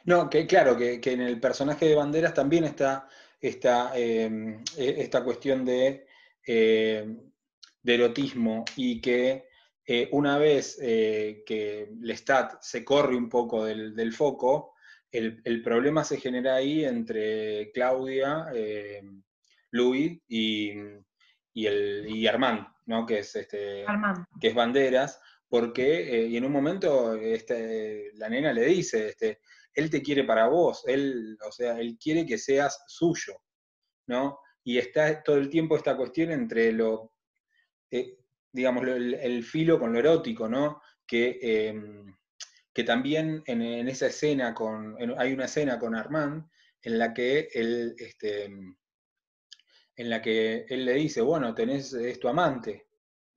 No, que claro, que, que en el personaje de Banderas también está esta, em, e, esta cuestión de, em, de, erotismo y que eh, una vez eh, que Lestat se corre un poco del, foco, el, problema se genera ahí entre Claudia, em, Louis y, el, Armand, ¿no? que, es este, que es Banderas, porque eh, y en un momento este, la nena le dice, este, él te quiere para vos, él, o sea, él quiere que seas suyo, ¿no? Y está todo el tiempo esta cuestión entre lo, eh, digamos, el, filo con lo erótico, ¿no? Que, em, que también en, esa escena con, hay una escena con Armand en la que él, este, en la que él le dice, bueno, tenés, es tu amante,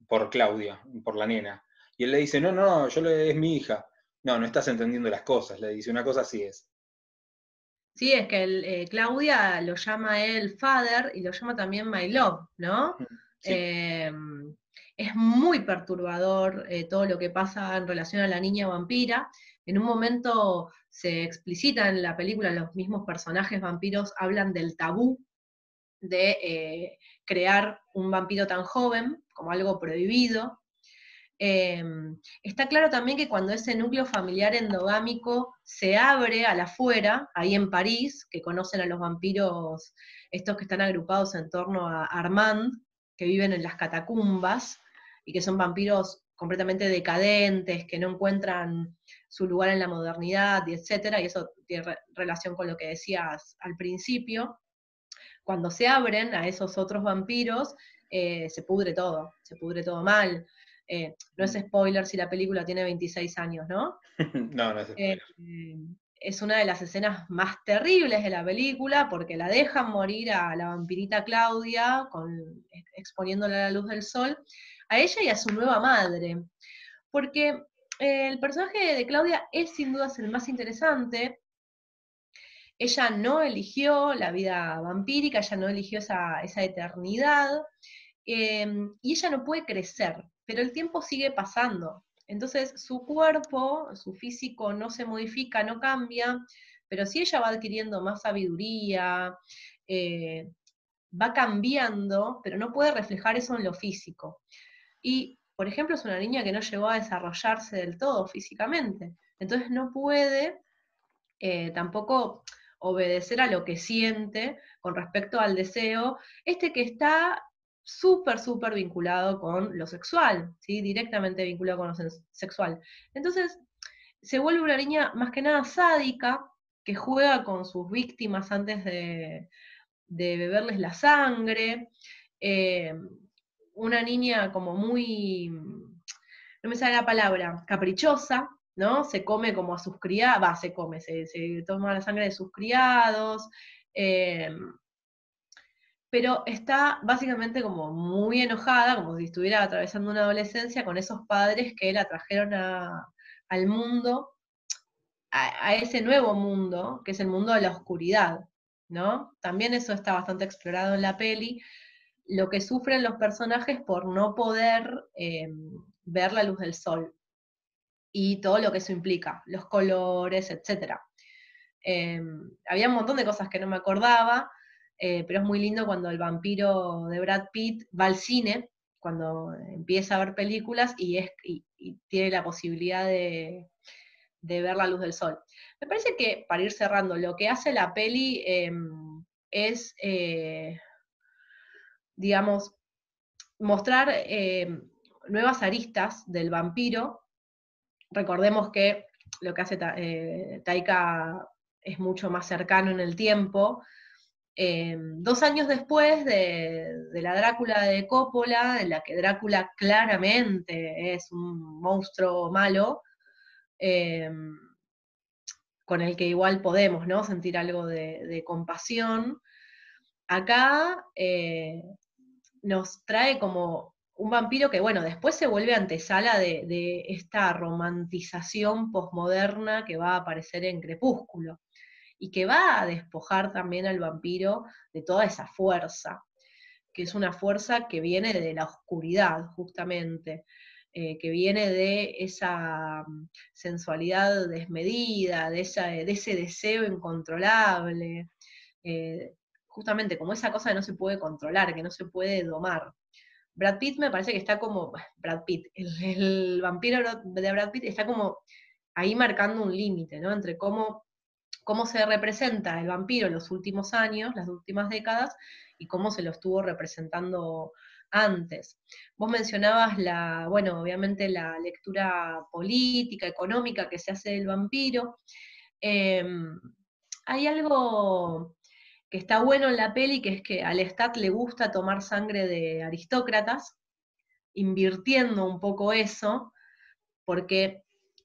por Claudia, por la nena. Y él le dice, no, no, yo es mi hija. No, no estás entendiendo las cosas, le dice, una cosa así es. Sí, es que eh, Claudia lo llama él father y lo llama también my love, ¿no? Em, es muy perturbador eh, todo lo que pasa en relación a la niña vampira. En un momento se explicita en la película, los mismos personajes vampiros hablan del tabú de eh, crear un vampiro tan joven como algo prohibido, Em, está claro también que cuando ese núcleo familiar endogámico se abre a la afuera, ahí en París, que conocen a los vampiros, estos que están agrupados en torno a Armand, que viven en las catacumbas, y que son vampiros completamente decadentes, que no encuentran su lugar en la modernidad, y etcétera, y eso tiene relación con lo que decías al principio. Cuando se abren a esos otros vampiros, eh, se pudre todo, se pudre todo mal. Eh, no es spoiler si la película tiene 26 años, ¿no? *laughs* no, no es spoiler. Eh, es una de las escenas más terribles de la película porque la dejan morir a la vampirita Claudia, con, exponiéndola a la luz del sol, a ella y a su nueva madre. Porque eh, el personaje de Claudia es sin duda el más interesante. Ella no eligió la vida vampírica, ella no eligió esa, eternidad, y ella no puede crecer pero el tiempo sigue pasando. Entonces su cuerpo, su físico no se modifica, no cambia, pero si ella va adquiriendo más sabiduría, eh, va cambiando, pero no puede reflejar eso en lo físico. Y, por ejemplo, es una niña que no llegó a desarrollarse del todo físicamente, entonces no puede eh, tampoco obedecer a lo que siente con respecto al deseo, este que está súper, súper vinculado con lo sexual, ¿sí? directamente vinculado con lo sexual. Entonces, se vuelve una niña más que nada sádica, que juega con sus víctimas antes de, beberles la sangre, eh, una niña como muy, no me sale la palabra, caprichosa, ¿no? Se come como a sus criados, va, se come, se, toma la sangre de sus criados, eh, pero está básicamente como muy enojada, como si estuviera atravesando una adolescencia con esos padres que la trajeron al mundo, a, ese nuevo mundo, que es el mundo de la oscuridad, ¿no? También eso está bastante explorado en la peli, lo que sufren los personajes por no poder eh, ver la luz del sol y todo lo que eso implica, los colores, etc. Eh, había un montón de cosas que no me acordaba, eh, pero es muy lindo cuando el vampiro de Brad Pitt va al cine, cuando empieza a ver películas y, es, tiene la posibilidad de, ver la luz del sol. Me parece que, para ir cerrando, lo que hace la peli em, es, eh, digamos, mostrar nuevas aristas del vampiro. Recordemos que lo que hace eh, Taika es mucho más cercano en el tiempo, eh, dos años después de, la Drácula de Coppola, en la que Drácula claramente es un monstruo malo, eh, con el que igual podemos ¿no? sentir algo de, compasión, acá eh, nos trae como un vampiro que, bueno, después se vuelve antesala de esta romantización posmoderna que va a aparecer en Crepúsculo y que va a despojar también al vampiro de toda esa fuerza, que es una fuerza que viene de la oscuridad, justamente, eh, que viene de esa mm, sensualidad desmedida, de, de ese deseo incontrolable, eh, justamente como esa cosa que no se puede controlar, que no se puede domar. Brad Pitt me parece que está como, Brad Pitt, el, el vampiro de Brad Pitt está como ahí marcando un límite, ¿no? Entre cómo cómo se representa el vampiro en los últimos años, las últimas décadas, y cómo se lo estuvo representando antes. Vos mencionabas la, bueno, obviamente la lectura política, económica que se hace del vampiro. Em, hay algo que está bueno en la peli, que es que al Stat le gusta tomar sangre de aristócratas, invirtiendo un poco eso, porque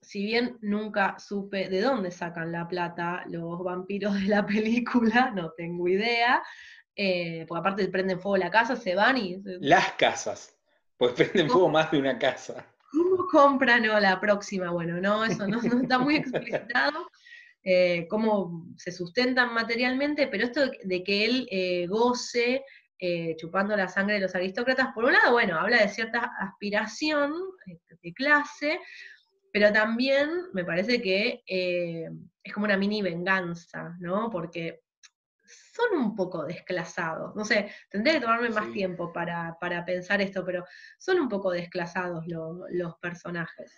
si bien nunca supe de dónde sacan la plata los vampiros de la *laughs* película, no tengo idea, eh, porque aparte prenden fuego la casa, se van y... Las casas, pues prenden fuego más de una casa. ¿Cómo compran o la próxima? Bueno, no, eso no, está muy explicitado. Eh, cómo se sustentan materialmente, pero esto de que él eh, goce chupando la sangre de los aristócratas, por un lado, bueno, habla de cierta aspiración de clase, pero también me parece que eh, es como una mini venganza, ¿no? Porque son un poco desclasados. No sé, tendré que tomarme más tiempo para, pensar esto, pero son un poco desclasados los personajes.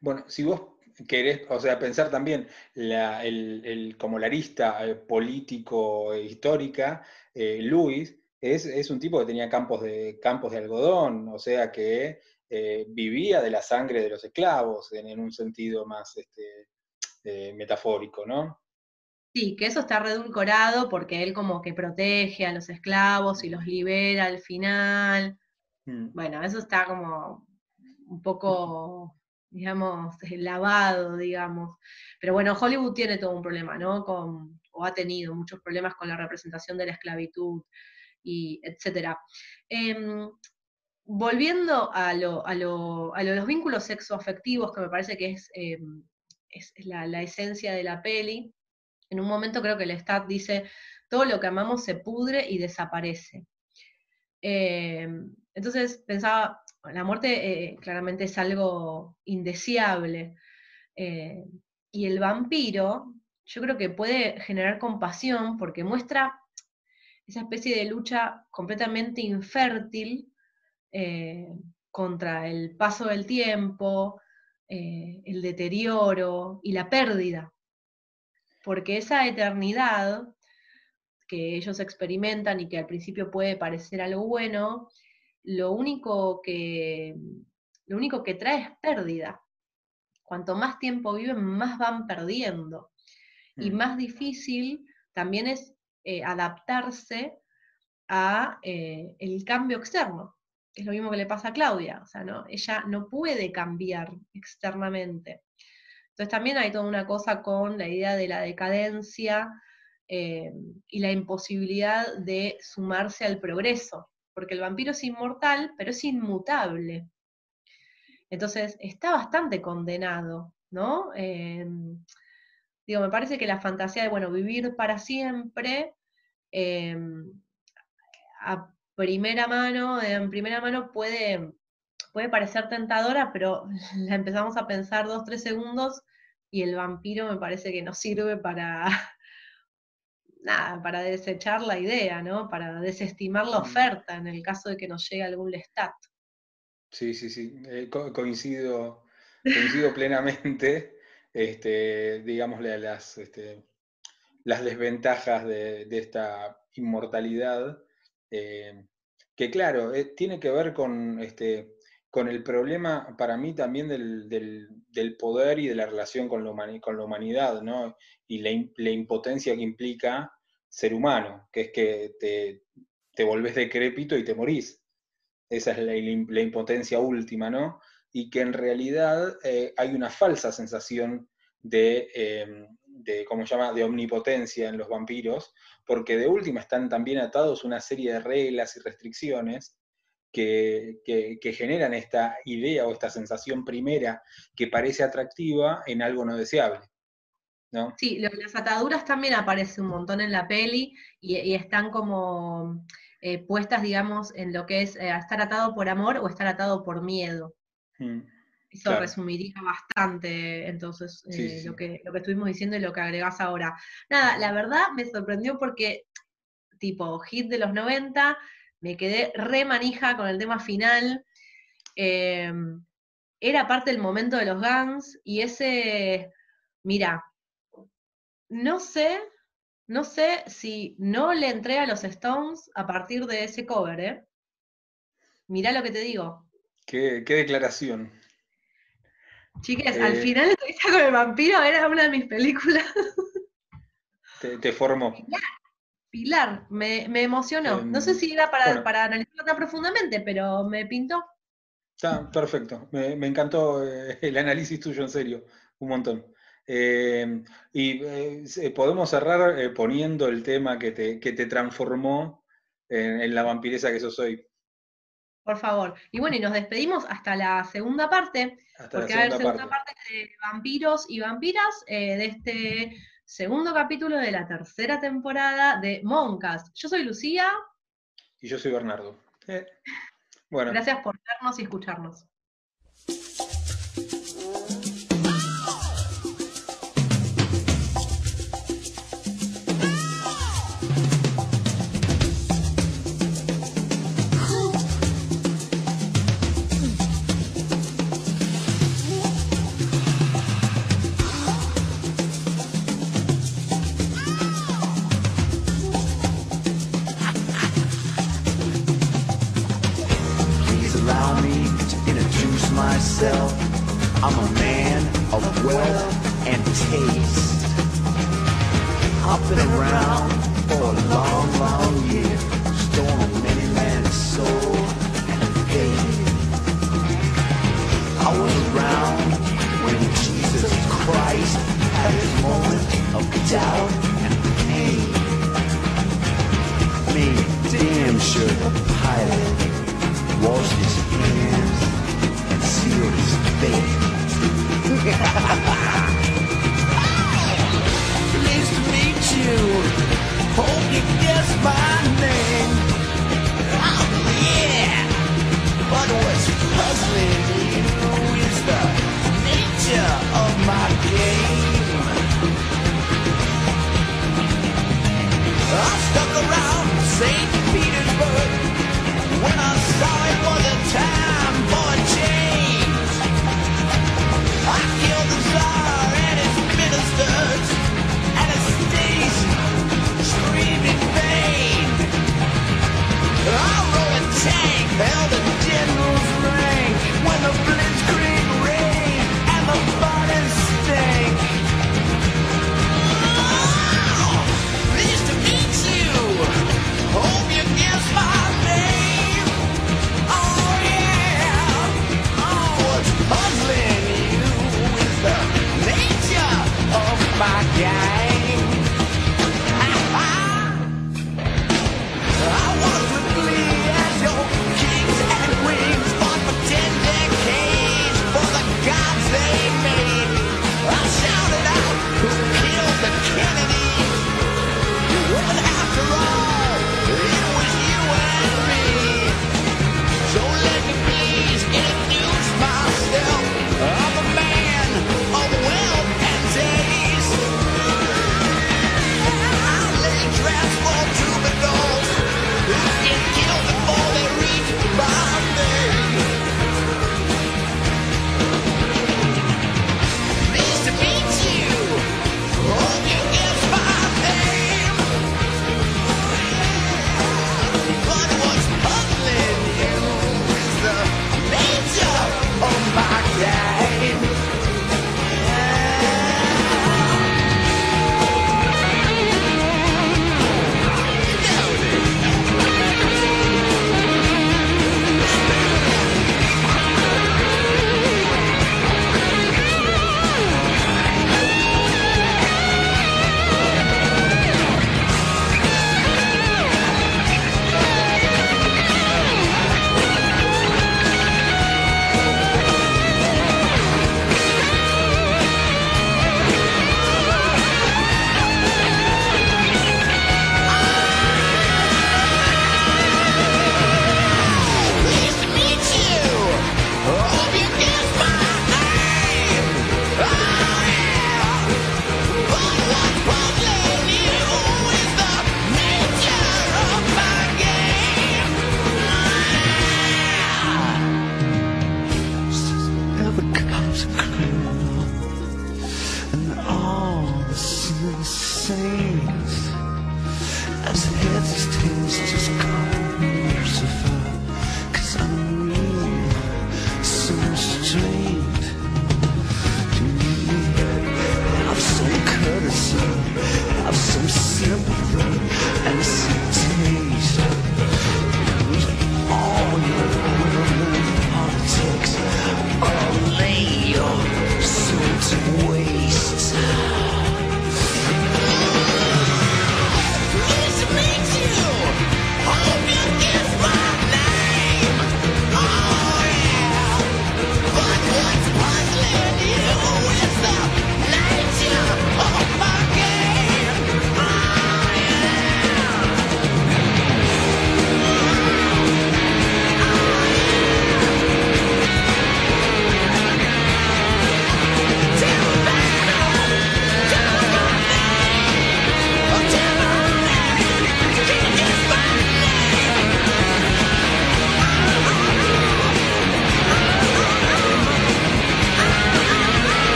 Bueno, si vos querés, o sea, pensar también el, como la arista eh, político e histórica, eh, Luis es, es, un tipo que tenía campos de, campos de algodón, o sea que eh, vivía de la sangre de los esclavos, en, un sentido más este, eh, metafórico, ¿no? Sí, que eso está redulcorado porque él como que protege a los esclavos y los libera al final. Mm. Bueno, eso está como un poco, *laughs* digamos, lavado, digamos. Pero bueno, Hollywood tiene todo un problema, ¿no? Con, o ha tenido muchos problemas con la representación de la esclavitud y etcétera. Em, volviendo a, los vínculos sexoafectivos, que me parece que es, eh, la, esencia de la peli, en un momento creo que el Stat dice, todo lo que amamos se pudre y desaparece. Eh, entonces pensaba, la muerte eh, claramente es algo indeseable. Y el vampiro, yo creo que puede generar compasión porque muestra esa especie de lucha completamente infértil eh, contra el paso del tiempo, el deterioro y la pérdida. Porque esa eternidad que ellos experimentan y que al principio puede parecer algo bueno, lo único que, lo único que trae es pérdida. Cuanto más tiempo viven, más van perdiendo. Y mm. más difícil también es eh, adaptarse a eh, el cambio externo. Es lo mismo que le pasa a Claudia. O sea, ¿no? ella no puede cambiar externamente. Entonces también hay toda una cosa con la idea de la decadencia eh, y la imposibilidad de sumarse al progreso porque el vampiro es inmortal, pero es inmutable. Entonces, está bastante condenado, ¿no? Eh, digo, me parece que la fantasía de, bueno, vivir para siempre, eh, primera mano, en primera mano puede, puede parecer tentadora, pero *laughs* la empezamos a pensar dos, tres segundos y el vampiro me parece que no sirve para, *laughs* nada, para desechar la idea, ¿no? Para desestimar la oferta en el caso de que nos llegue algún Lestat. Sí, sí, sí, eh, coincido, coincido *laughs* plenamente, este, digámosle, a las, este, las desventajas de, esta inmortalidad, eh, que claro, eh, tiene que ver con, este, con el problema para mí también del, poder y de la relación con la, con la humanidad, ¿no? Y la, impotencia que implica ser humano, que es que te, te volvés decrépito y te morís. Esa es la, impotencia última, ¿no? Y que en realidad eh, hay una falsa sensación de, eh, de, ¿cómo se llama?, de omnipotencia en los vampiros, porque de última están también atados una serie de reglas y restricciones que, generan esta idea o esta sensación primera que parece atractiva en algo no deseable. ¿no? Sí, las ataduras también aparecen un montón en la peli y, están como eh, puestas, digamos, en lo que es eh, estar atado por amor o estar atado por miedo. Mm, Eso resumiría bastante entonces eh, Lo, que, lo que estuvimos diciendo y lo que agregás ahora. Nada, la verdad me sorprendió porque, tipo, hit de los 90, me quedé re manija con el tema final. Em, era parte del momento de los Guns y ese, mira, no sé, no sé si no le entré a los Stones a partir de ese cover, ¿eh? Mirá lo que te digo. Qué, declaración. Chiques, al eh, final entrevista con el vampiro era una de mis películas. Te, formó. Pilar, me, emocionó. no sé em, si era para, para analizarlo tan profundamente, pero me pintó. Está perfecto. Me, encantó eh, *laughs* el análisis tuyo, en serio. Un montón. Em, y eh, podemos cerrar poniendo el tema que te, que te transformó en, la vampiresa que sos hoy. Por favor. Y bueno, y nos despedimos hasta la segunda parte, porque va a haber segunda parte. de vampiros y vampiras de este segundo capítulo de la tercera temporada de Moncast. Yo soy Lucía. Y yo soy Bernardo. Eh, bueno. Gracias por vernos y escucharnos.